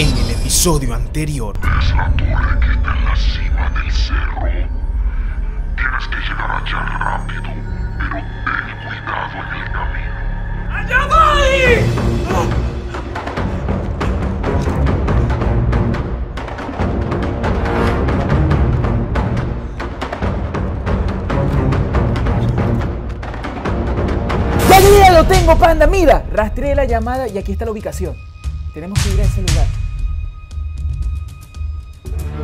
En el episodio anterior. Es la torre que está en la cima del cerro. Tienes que llegar allá rápido, pero ten cuidado en el camino. ¡Allá voy! ¡Ya, lo tengo, panda! ¡Mira! Rastreé la llamada y aquí está la ubicación. Tenemos que ir a ese lugar.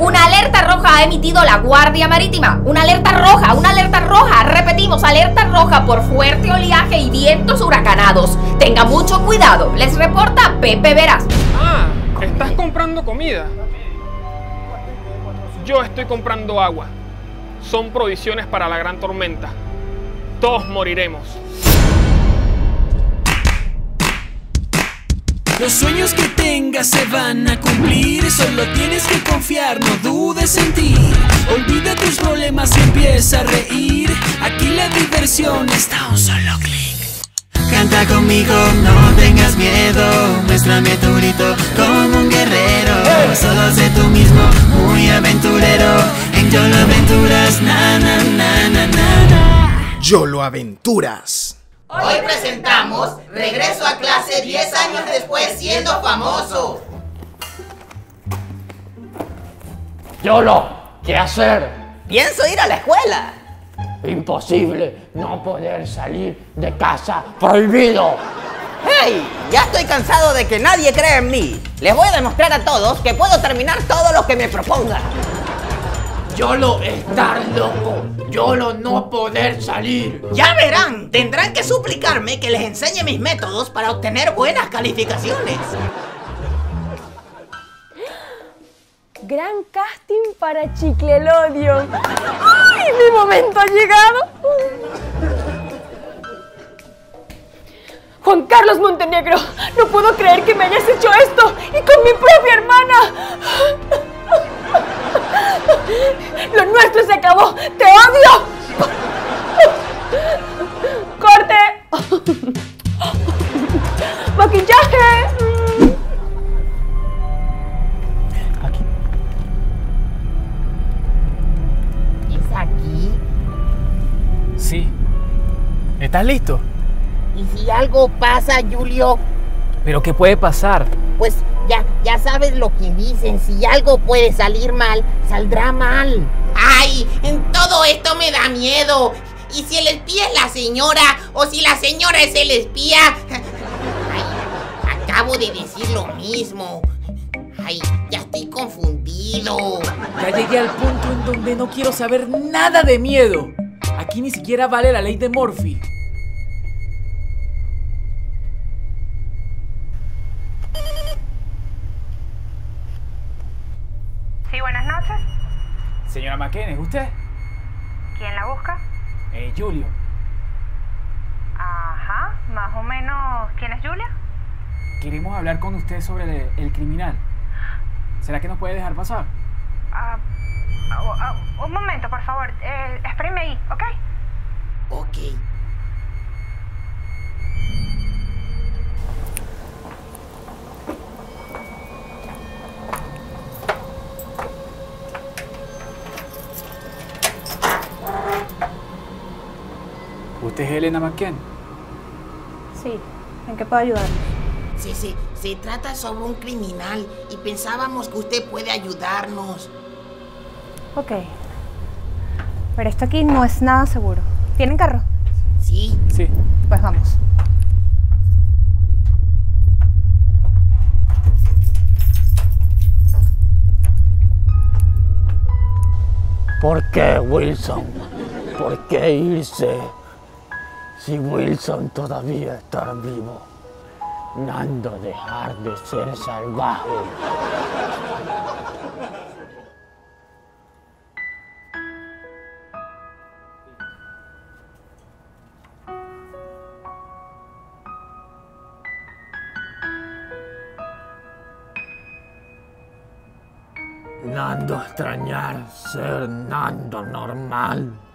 Una alerta roja ha emitido la Guardia Marítima. Una alerta roja, una alerta roja. Repetimos, alerta roja por fuerte oleaje y vientos huracanados. Tenga mucho cuidado. Les reporta Pepe Veras. Ah, estás comprando comida. Yo estoy comprando agua. Son provisiones para la gran tormenta. Todos moriremos. Los sueños que tengas se van a cumplir, solo tienes que confiar, no dudes en ti. Olvida tus problemas y empieza a reír. Aquí la diversión está a un solo clic. Canta conmigo, no tengas miedo. Muéstrame tu grito como un guerrero. Solo sé tú mismo, muy aventurero. En Yolo Aventuras, na na na na na. na. Yolo Aventuras. Hoy presentamos Regreso a clase 10 años después siendo famoso. Yolo, ¿qué hacer? Pienso ir a la escuela. Imposible no poder salir de casa prohibido. ¡Hey! Ya estoy cansado de que nadie cree en mí. Les voy a demostrar a todos que puedo terminar todo lo que me proponga. Yolo estar loco. Yolo no poder salir. Ya verán, tendrán que suplicarme que les enseñe mis métodos para obtener buenas calificaciones. Gran casting para Chiclelodion. ¡Ay, mi momento ha llegado! Juan Carlos Montenegro, no puedo creer que me hayas hecho esto y con mi propia hermana. Lo nuestro se acabó. ¡Te odio! ¡Corte! ¡Maquillaje! ¿Es aquí? Sí. ¿Estás listo? ¿Y si algo pasa, Julio? ¿Pero qué puede pasar? Pues ya, ya sabes lo que dicen. Si algo puede salir mal, saldrá mal. ¡Ay! En todo esto me da miedo. ¿Y si el espía es la señora? ¿O si la señora es el espía? Ay, acabo de decir lo mismo. Ay, ya estoy confundido. Ya llegué al punto en donde no quiero saber nada de miedo. Aquí ni siquiera vale la ley de Morphy. Buenas noches. Señora McKenna, ¿es usted? ¿Quién la busca? Eh, Julio. Ajá, más o menos. ¿Quién es Julia? Queremos hablar con usted sobre el, el criminal. ¿Será que nos puede dejar pasar? Ah, ah, ah, un momento, por favor. Eh, espéreme ahí. Ok. ¿Usted es Elena McKen? Sí, ¿en qué puedo ayudar? Sí, sí, se trata sobre un criminal y pensábamos que usted puede ayudarnos. Ok. Pero esto aquí no es nada seguro. ¿Tienen carro? Sí. Sí. Pues vamos. ¿Por qué, Wilson? ¿Por qué irse? Si Wilson todavía está vivo, Nando dejar de ser salvaje. Nando extrañar ser Nando normal.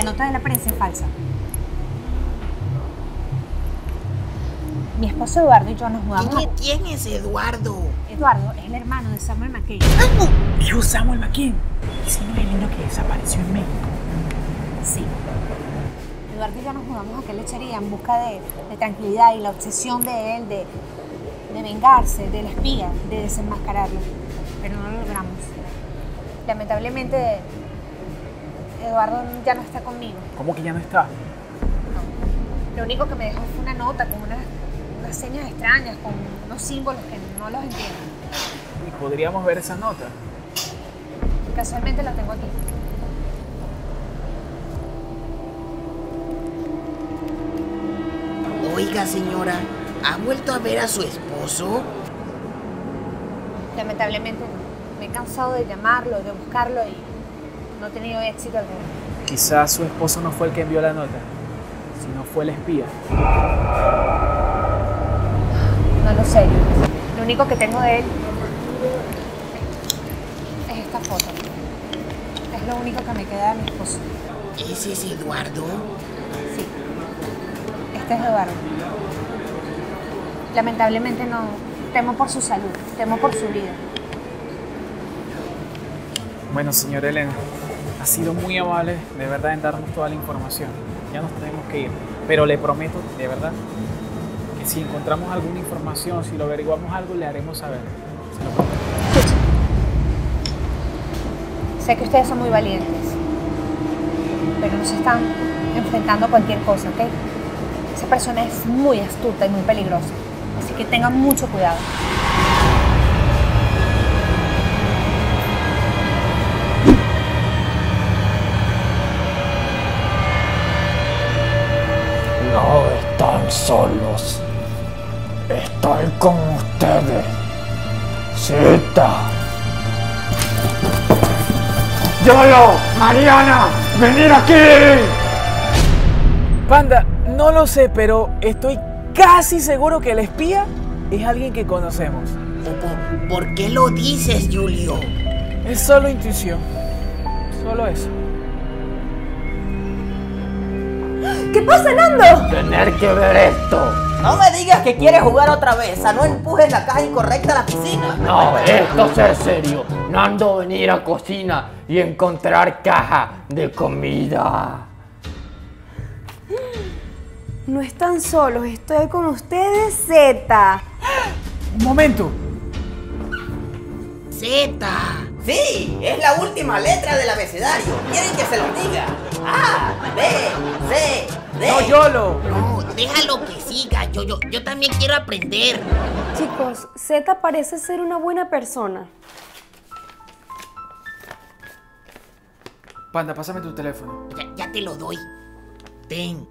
La nota de la prensa es falsa. Mi esposo Eduardo y yo nos mudamos ¿Quién, quién es Eduardo? Eduardo es el hermano de Samuel McKay. Dijo Samuel McKean. Ese no es el niño que desapareció en México. Sí. Eduardo y yo nos mudamos a aquella lechería en busca de, de tranquilidad y la obsesión de él de, de vengarse del espía, de desenmascararlo. Pero no lo logramos. Lamentablemente, Eduardo ya no está conmigo. ¿Cómo que ya no está? Lo único que me dejó fue una nota con unas, unas señas extrañas, con unos símbolos que no los entiendo. Y podríamos ver esa nota. Casualmente la tengo aquí. Oiga, señora, ¿ha vuelto a ver a su esposo? Lamentablemente no. Me he cansado de llamarlo, de buscarlo y no he tenido éxito alguno. Quizás su esposo no fue el que envió la nota, sino fue el espía. No lo sé. Lo único que tengo de él es esta foto. Es lo único que me queda de mi esposo. ¿Ese es Eduardo? Sí. Este es Eduardo. Lamentablemente no. Temo por su salud, temo por su vida. Bueno, señor Elena, ha sido muy amable de verdad en darnos toda la información. Ya nos tenemos que ir. Pero le prometo, de verdad, que si encontramos alguna información, si lo averiguamos algo, le haremos saber. Se lo. Sé que ustedes son muy valientes, pero no se están enfrentando a cualquier cosa, ¿ok? Esa persona es muy astuta y muy peligrosa, así que tengan mucho cuidado. Solos. Estoy con ustedes. Zeta. Yolo, Mariana, venir aquí. Panda, no lo sé, pero estoy casi seguro que el espía es alguien que conocemos. ¿Por, por qué lo dices, Julio? Es solo intuición. Solo eso. ¿Qué pasa, Nando? Tener que ver esto. No me digas que quieres jugar otra vez. A no empujes la caja incorrecta a la piscina. No, esto es serio. Nando venir a cocina y encontrar caja de comida. No están solos, estoy con ustedes, Z. Un momento. Z. Sí, es la última letra del abecedario. ¿Quieren que se los diga? A, B, C, D. No, Yolo. No, déjalo que siga. Yo, yo, yo también quiero aprender. Chicos, Z parece ser una buena persona. Panda, pásame tu teléfono. Ya, ya te lo doy. Ten.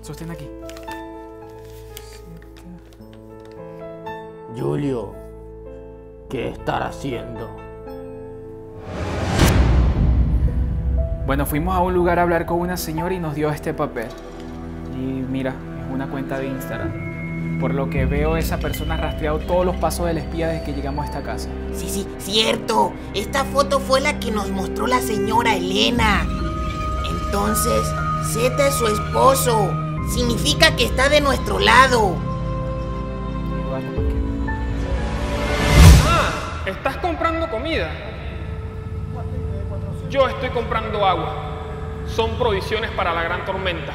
Sostén aquí. Julio, ¿qué estar haciendo? Bueno, fuimos a un lugar a hablar con una señora y nos dio este papel. Y mira, es una cuenta de Instagram. Por lo que veo, esa persona ha rastreado todos los pasos del espía desde que llegamos a esta casa. Sí, sí, cierto. Esta foto fue la que nos mostró la señora Elena. Entonces, Z es su esposo. Significa que está de nuestro lado. Comida? Yo estoy comprando agua. Son provisiones para la gran tormenta.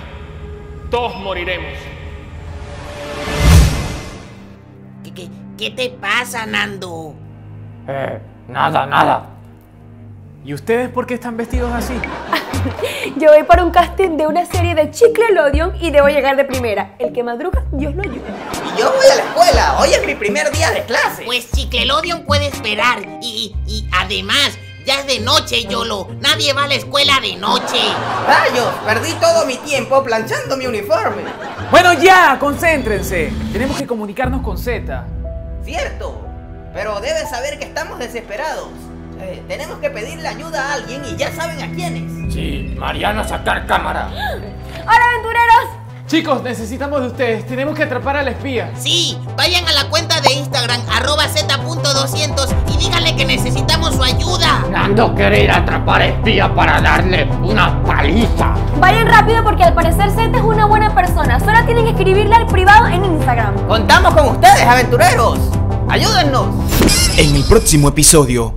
Todos moriremos. ¿Qué, qué, qué te pasa, Nando? Eh, nada, nada. ¿Y ustedes por qué están vestidos así? Yo voy para un casting de una serie de Chickelodion y debo llegar de primera. El que madruga, Dios lo ayuda. Y yo voy a la escuela. Hoy es mi primer día de clase. Pues Chickelodion puede esperar. Y, y, y además, ya es de noche, Yolo. Nadie va a la escuela de noche. Rayos, perdí todo mi tiempo planchando mi uniforme. Bueno, ya, concéntrense. Tenemos que comunicarnos con Z. Cierto, pero debes saber que estamos desesperados. Eh, tenemos que pedirle ayuda a alguien y ya saben a quiénes. Sí, Mariano sacar cámara. ¡Hola, aventureros! Chicos, necesitamos de ustedes. Tenemos que atrapar al espía. Sí, vayan a la cuenta de Instagram, arroba z.200 y díganle que necesitamos su ayuda. Nando quiere ir a atrapar espía para darle una paliza. Vayan rápido porque al parecer Zeta es una buena persona. Solo tienen que escribirle al privado en Instagram. Contamos con ustedes, aventureros. Ayúdennos. En el próximo episodio,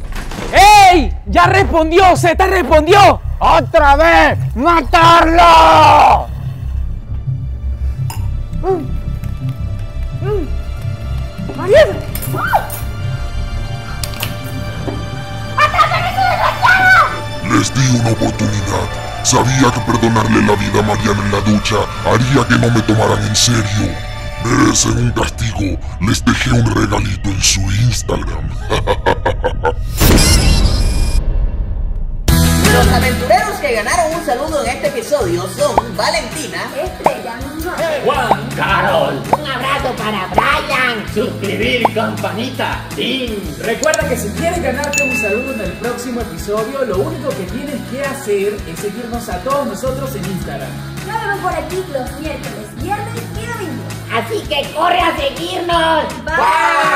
¡Ey! ¡Ya respondió! ¡Z respondió! ¡Otra vez! ¡Matarlo! ¡Mariana! Les di una oportunidad. Sabía que perdonarle la vida a Mariana en la ducha haría que no me tomaran en serio. Merecen un castigo. Les dejé un regalito en su Instagram. Los aventureros que ganaron un saludo en este episodio son Valentina, Estrella. Juan Carol. Un abrazo para Brian. Suscribir campanita. Tim. Recuerda que si quieres ganarte un saludo en el próximo episodio, lo único que tienes que hacer es seguirnos a todos nosotros en Instagram. Nos vemos por aquí los miércoles, viernes. Así que corre a seguirnos. Bye.